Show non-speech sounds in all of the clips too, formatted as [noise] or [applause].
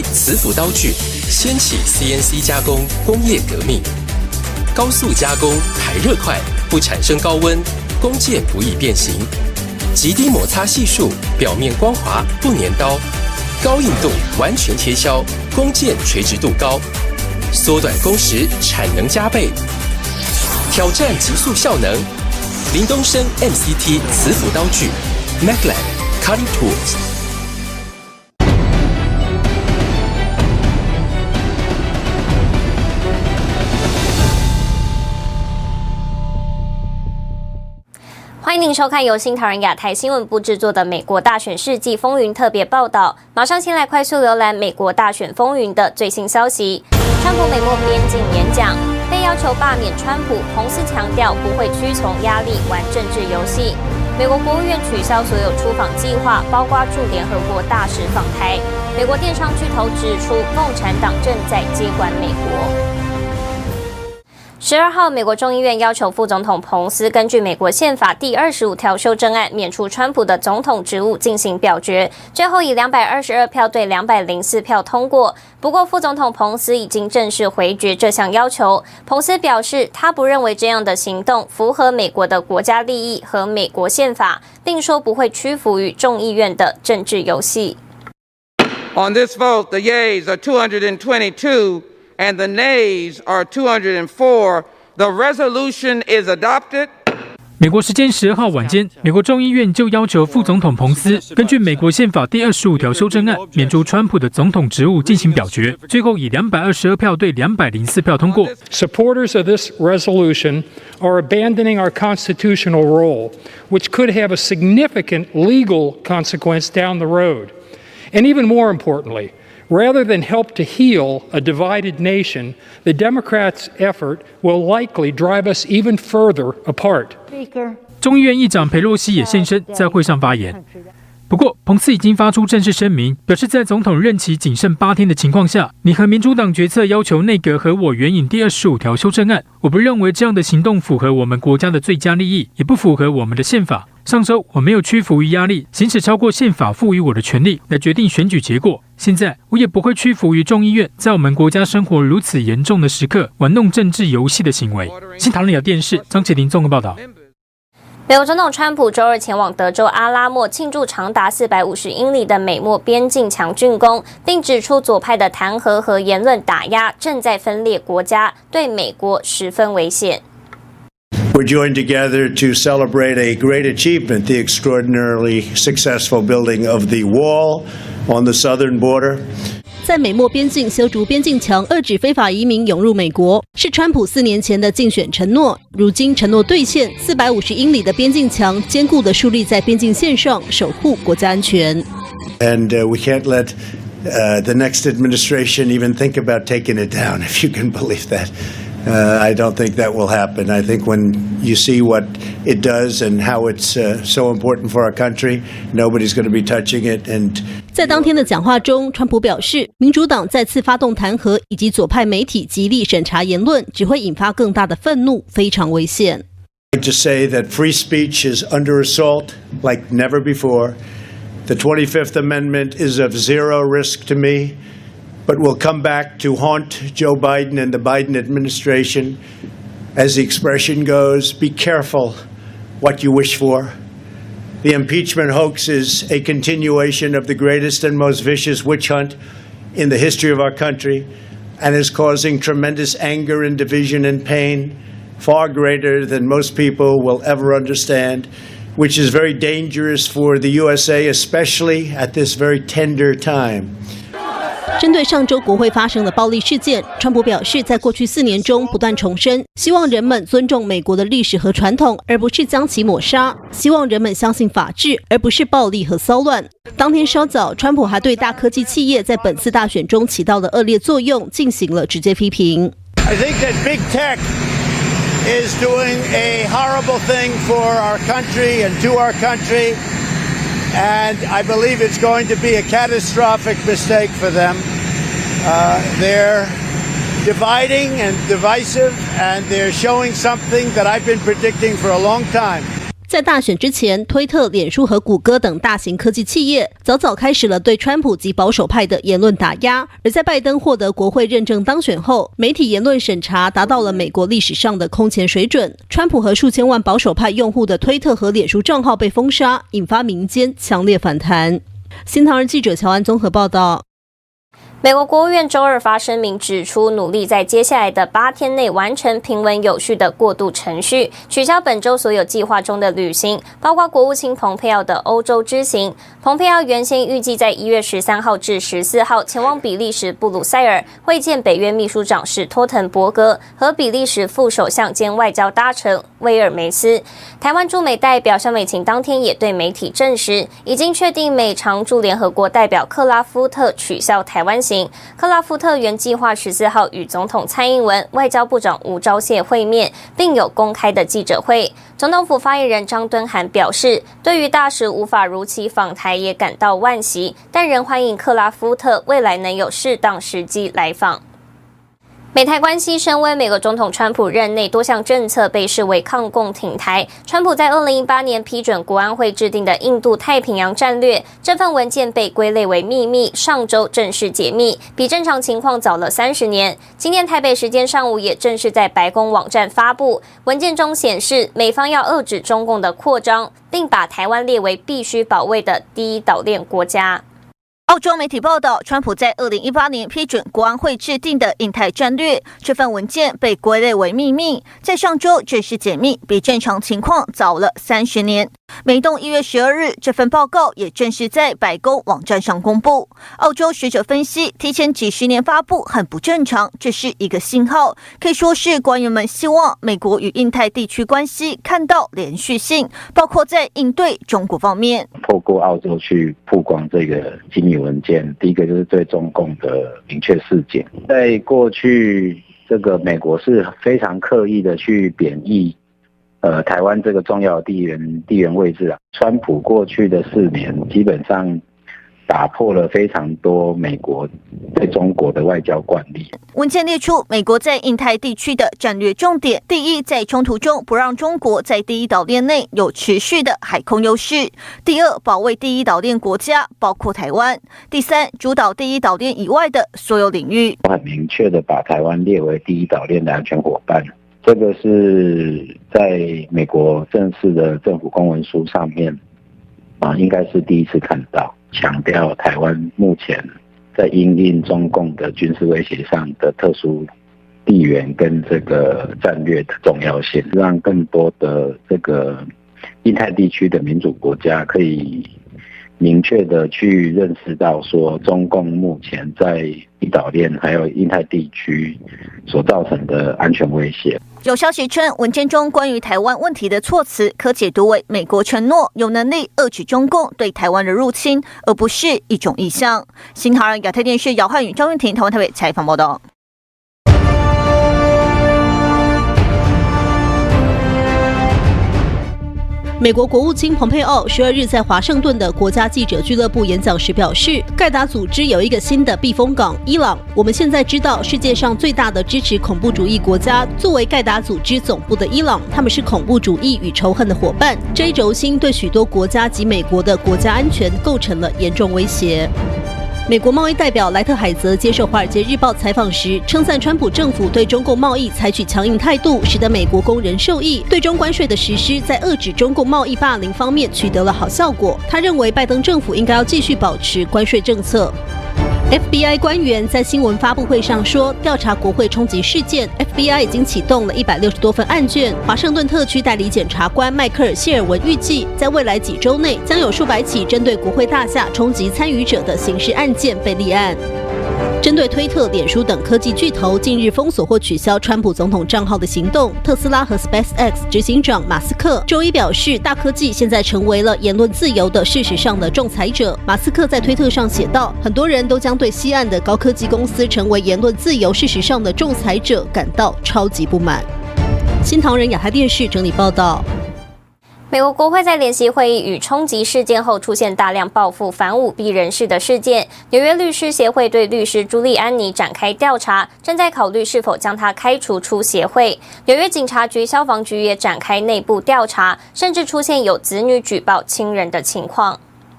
磁浮刀具掀起 CNC 加工工业革命，高速加工排热快，不产生高温，工件不易变形，极低摩擦系数，表面光滑不粘刀，高硬度完全切削，工件垂直度高，缩短工时，产能加倍，挑战极速效能。林东升 MCT 磁浮刀具。M a c l a n Cutting Tools。欢迎您收看由新唐人亚太新闻部制作的《美国大选世纪风云》特别报道。马上先来快速浏览美国大选风云的最新消息。川普美墨边境演讲被要求罢免川普，彭斯强调不会屈从压力玩政治游戏。美国国务院取消所有出访计划，包括驻联合国大使访台。美国电商巨头指出，共产党正在接管美国。十二号，美国众议院要求副总统彭斯根据美国宪法第二十五条修正案免除川普的总统职务进行表决，最后以两百二十二票对两百零四票通过。不过，副总统彭斯已经正式回绝这项要求。彭斯表示，他不认为这样的行动符合美国的国家利益和美国宪法，并说不会屈服于众议院的政治游戏。On this vote, the yeas are two hundred And twenty-two. the nays are 204. The resolution is adopted. 美国时间十二号晚间，美国众议院就要求副总统彭斯根据美国宪法第二十五条修正案免除川普的总统职务进行表决，最后以两百二十二票对两百零四票通过。Supporters of [laughs] this resolution are abandoning our constitutional role, which could have a significant legal consequence down the road. And even more importantly, Rather than help to heal a divided nation, the Democrats' effort will likely drive us even further apart. 众议院议长裴洛西也现身在会上发言。不过，彭斯已经发出正式声明，表示在总统任期仅剩八天的情况下，你和民主党决策要求内阁和我援引第二十五条修正案。我不认为这样的行动符合我们国家的最佳利益，也不符合我们的宪法。上周我没有屈服于压力，行使超过宪法赋予我的权利来决定选举结果。现在我也不会屈服于众议院在我们国家生活如此严重的时刻玩弄政治游戏的行为。新唐人亚电视张启林综合报道。美国总统川普周二前往德州阿拉莫庆祝长达四百五十英里的美墨边境墙竣工，并指出左派的弹劾和言论打压正在分裂国家，对美国十分危险。We're joined together to celebrate a great achievement, the extraordinarily successful building of the wall on the southern border. 在美墨边境修筑边境墙，遏止非法移民涌入美国，是川普四年前的竞选承诺。如今承诺兑现，四百五十英里的边境墙坚固地竖立在边境线上，守护国家安全。And we can't let the next administration even think about taking it down, if [laughs] you can believe that. I don't think that will happen. I think when you see what it does and how it's so important for our country, nobody's going to be touching it. And 在当天的讲话中，川普表示，民主党再次发动弹劾以及左派媒体极力审查言论，只会引发更大的愤怒，非常危险。I just say that free speech is under assault like never before. The 25th Amendment is of zero risk to me. But will come back to haunt Joe Biden and the Biden administration. As the expression goes, be careful what you wish for. The impeachment hoax is a continuation of the greatest and most vicious witch hunt in the history of our country and is causing tremendous anger and division and pain, far greater than most people will ever understand, which is very dangerous for the USA, especially at this very tender time. 针对上周国会发生的暴力事件，川普表示，在过去四年中不断重申，希望人们尊重美国的历史和传统，而不是将其抹杀；希望人们相信法治，而不是暴力和骚乱。当天稍早，川普还对大科技企业在本次大选中起到的恶劣作用进行了直接批评。I think that big tech is doing a horrible thing for our country and to our country. And I believe it's going to be a catastrophic mistake for them. Uh, they're dividing and divisive, and they're showing something that I've been predicting for a long time. 在大选之前，推特、脸书和谷歌等大型科技企业早早开始了对川普及保守派的言论打压。而在拜登获得国会认证当选后，媒体言论审查达到了美国历史上的空前水准。川普和数千万保守派用户的推特和脸书账号被封杀，引发民间强烈反弹。新唐人记者乔安综合报道。美国国务院周二发声明指出，努力在接下来的八天内完成平稳有序的过渡程序，取消本周所有计划中的旅行，包括国务卿蓬佩奥的欧洲之行。蓬佩奥原先预计在一月十三号至十四号前往比利时布鲁塞尔会见北约秘书长是托滕伯格和比利时副首相兼外交大臣威尔梅斯。台湾驻美代表萧美琴当天也对媒体证实，已经确定美常驻联合国代表克拉夫特取消台湾。克拉夫特原计划十四号与总统蔡英文、外交部长吴钊燮会面，并有公开的记者会。总统府发言人张敦涵表示，对于大使无法如期访台也感到惋惜，但仍欢迎克拉夫特未来能有适当时机来访。美台关系升温，美国总统川普任内多项政策被视为抗共挺台。川普在二零一八年批准国安会制定的印度太平洋战略，这份文件被归类为秘密，上周正式解密，比正常情况早了三十年。今天台北时间上午也正式在白宫网站发布文件中显示，美方要遏制中共的扩张，并把台湾列为必须保卫的第一岛链国家。澳洲媒体报道，川普在二零一八年批准国安会制定的印太战略，这份文件被归类为秘密，在上周正式解密，比正常情况早了三十年。美东一月十二日，这份报告也正式在白宫网站上公布。澳洲学者分析，提前几十年发布很不正常，这是一个信号，可以说是官员们希望美国与印太地区关系看到连续性，包括在应对中国方面。透过澳洲去曝光这个机密文件，第一个就是对中共的明确事件。在过去，这个美国是非常刻意的去贬义。呃，台湾这个重要地缘地缘位置啊，川普过去的四年基本上打破了非常多美国对中国的外交惯例。文件列出美国在印太地区的战略重点：第一，在冲突中不让中国在第一岛链内有持续的海空优势；第二，保卫第一岛链国家，包括台湾；第三，主导第一岛链以外的所有领域。我很明确的把台湾列为第一岛链的安全伙伴。这个是在美国正式的政府公文书上面啊，应该是第一次看到强调台湾目前在因应中共的军事威胁上的特殊地缘跟这个战略的重要性，让更多的这个印太地区的民主国家可以明确的去认识到说，中共目前在一岛链还有印太地区所造成的安全威胁。有消息称，文件中关于台湾问题的措辞可解读为美国承诺有能力遏制中共对台湾的入侵，而不是一种意向。新唐人亚太电视姚汉宇、张云婷台湾台北采访报道。美国国务卿蓬佩奥十二日在华盛顿的国家记者俱乐部演讲时表示，盖达组织有一个新的避风港——伊朗。我们现在知道，世界上最大的支持恐怖主义国家作为盖达组织总部的伊朗，他们是恐怖主义与仇恨的伙伴。这一轴心对许多国家及美国的国家安全构成了严重威胁。美国贸易代表莱特海泽接受《华尔街日报》采访时，称赞川普政府对中共贸易采取强硬态度，使得美国工人受益。对中关税的实施，在遏制中共贸易霸凌方面取得了好效果。他认为，拜登政府应该要继续保持关税政策。FBI 官员在新闻发布会上说，调查国会冲击事件，FBI 已经启动了一百六十多份案卷。华盛顿特区代理检察官迈克尔·谢尔文预计，在未来几周内，将有数百起针对国会大厦冲击参与者的刑事案件被立案。针对推特、脸书等科技巨头近日封锁或取消川普总统账号的行动，特斯拉和 SpaceX 执行长马斯克周一表示，大科技现在成为了言论自由的事实上的仲裁者。马斯克在推特上写道：“很多人都将对西岸的高科技公司成为言论自由事实上的仲裁者感到超级不满。”新唐人亚太电视整理报道。美国国会在联席会议与冲击事件后，出现大量报复反舞弊人士的事件。纽约律师协会对律师朱利安尼展开调查，正在考虑是否将他开除出协会。纽约警察局、消防局也展开内部调查，甚至出现有子女举报亲人的情况。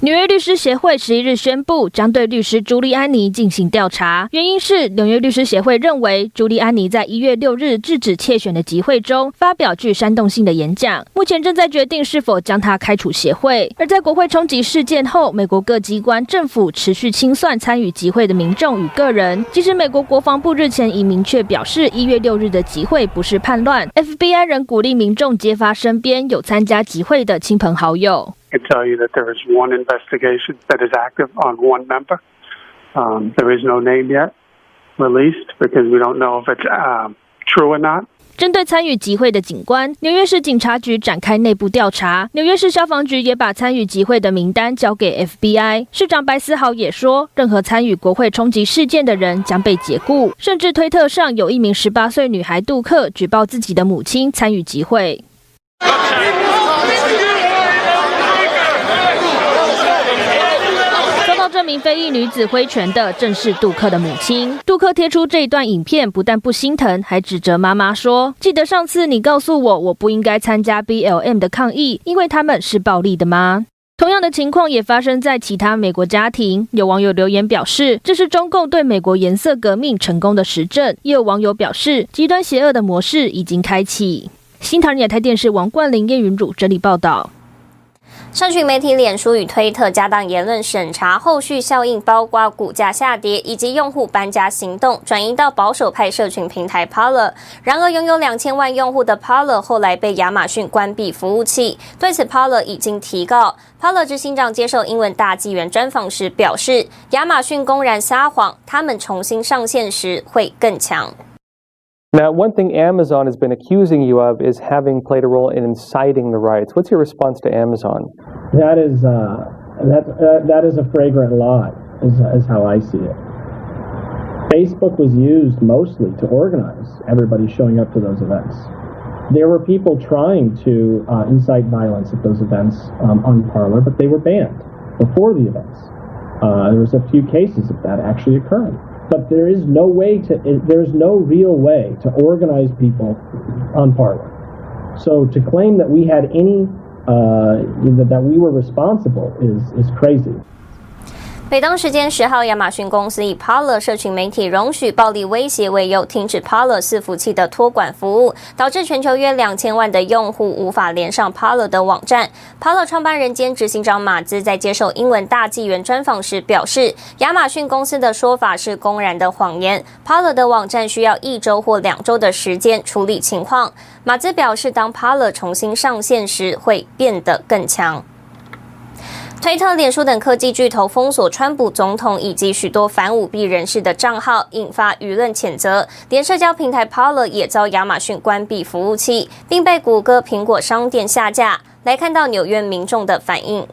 纽约律师协会十一日宣布，将对律师朱利安尼进行调查。原因是纽约律师协会认为，朱利安尼在一月六日制止窃选的集会中发表具煽动性的演讲，目前正在决定是否将他开除协会。而在国会冲击事件后，美国各机关、政府持续清算参与集会的民众与个人。即使美国国防部日前已明确表示，一月六日的集会不是叛乱，FBI 仍鼓励民众揭发身边有参加集会的亲朋好友。Can tell you that there is one investigation that is active on one member. Um, there is no name yet released because we don't know if it's um, true or not. 针对参与集会的警官，纽约市警察局展开内部调查。纽约市消防局也把参与集会的名单交给 FBI。市长白思豪也说，任何参与国会冲击事件的人将被解雇。甚至推特上有一名十八岁女孩杜克举报自己的母亲参与集会。这名非裔女子挥拳的正是杜克的母亲。杜克贴出这一段影片，不但不心疼，还指责妈妈说：“记得上次你告诉我，我不应该参加 BLM 的抗议，因为他们是暴力的吗？”同样的情况也发生在其他美国家庭。有网友留言表示，这是中共对美国颜色革命成功的实证。也有网友表示，极端邪恶的模式已经开启。新唐人亚太电视王冠霖、叶云主整理报道。社群媒体脸书与推特加大言论审查，后续效应包括股价下跌以及用户搬家行动转移到保守派社群平台 Parler。然而，拥有两千万用户的 Parler 后来被亚马逊关闭服务器，对此 Parler 已经提告。Parler 执行长接受英文大纪元专访时表示，亚马逊公然撒谎，他们重新上线时会更强。Now, one thing Amazon has been accusing you of is having played a role in inciting the riots. What's your response to Amazon? That is uh, that uh, that is a flagrant lie, is, is how I see it. Facebook was used mostly to organize everybody showing up to those events. There were people trying to uh, incite violence at those events um, on Parler, but they were banned before the events. Uh, there was a few cases of that actually occurring. But there is no way to, there's no real way to organize people on Parler. So to claim that we had any, uh, that we were responsible is, is crazy. 北当时间十号，亚马逊公司以 Parler 社群媒体容许暴力威胁为由，停止 Parler 伺服器的托管服务，导致全球约两千万的用户无法连上 Parler 的网站。Parler 创办人兼执行长马兹在接受英文大纪元专访时表示，亚马逊公司的说法是公然的谎言。Parler 的网站需要一周或两周的时间处理情况。马兹表示，当 Parler 重新上线时，会变得更强。推特、脸书等科技巨头封锁川普总统以及许多反舞弊人士的账号，引发舆论谴责。连社交平台 Parler 也遭亚马逊关闭服务器，并被谷歌、苹果商店下架。来看到纽约民众的反应。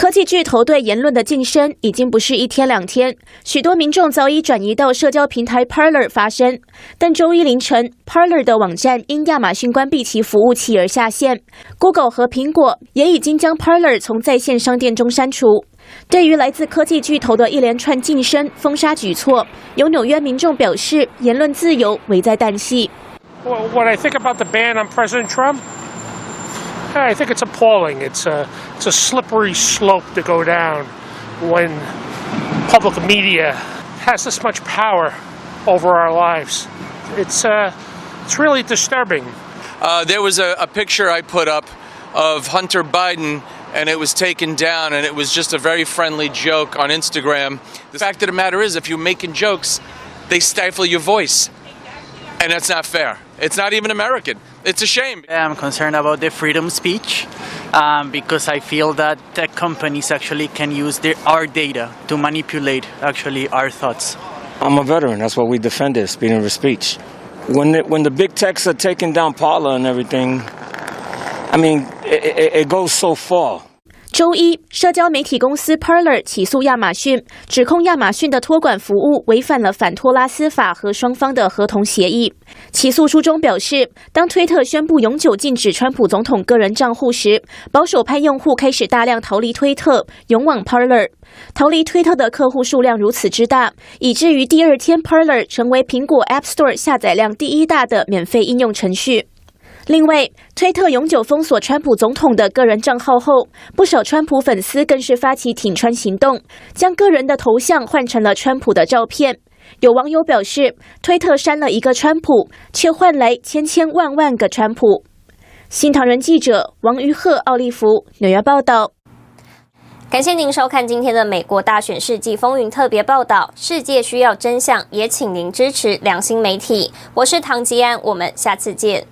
科技巨头对言论的晋升已经不是一天两天，许多民众早已转移到社交平台 Parler 发声。但周一凌晨，Parler 的网站因亚马逊关闭其服务器而下线，Google 和苹果也已经将 Parler 从在线商店中删除。对于来自科技巨头的一连串晋升、封杀举措，有纽约民众表示，言论自由危在旦夕。What I think about the ban on President Trump? I think it's appalling. It's a, it's a slippery slope to go down when public media has this much power over our lives. It's, uh, it's really disturbing. Uh, there was a, a picture I put up of Hunter Biden and it was taken down and it was just a very friendly joke on Instagram. The fact of the matter is if you're making jokes, they stifle your voice. And that's not fair. It's not even American. It's a shame. I'm concerned about the freedom of speech um, because I feel that tech companies actually can use their, our data to manipulate actually our thoughts. I'm a veteran. That's what we defend is freedom of speech. When the, when the big techs are taking down Parler and everything, I mean, it, it, it goes so far. 周一，社交媒体公司 Parler 起诉亚马逊，指控亚马逊的托管服务违反了反托拉斯法和双方的合同协议。起诉书中表示，当推特宣布永久禁止川普总统个人账户时，保守派用户开始大量逃离推特，涌往 Parler。逃离推特的客户数量如此之大，以至于第二天 Parler 成为苹果 App Store 下载量第一大的免费应用程序。另外，推特永久封锁川普总统的个人账号后，不少川普粉丝更是发起挺川行动，将个人的头像换成了川普的照片。有网友表示，推特删了一个川普，却换来千千万万个川普。新唐人记者王于鹤、奥利弗纽约报道。感谢您收看今天的美国大选世纪风云特别报道。世界需要真相，也请您支持良心媒体。我是唐吉安，我们下次见。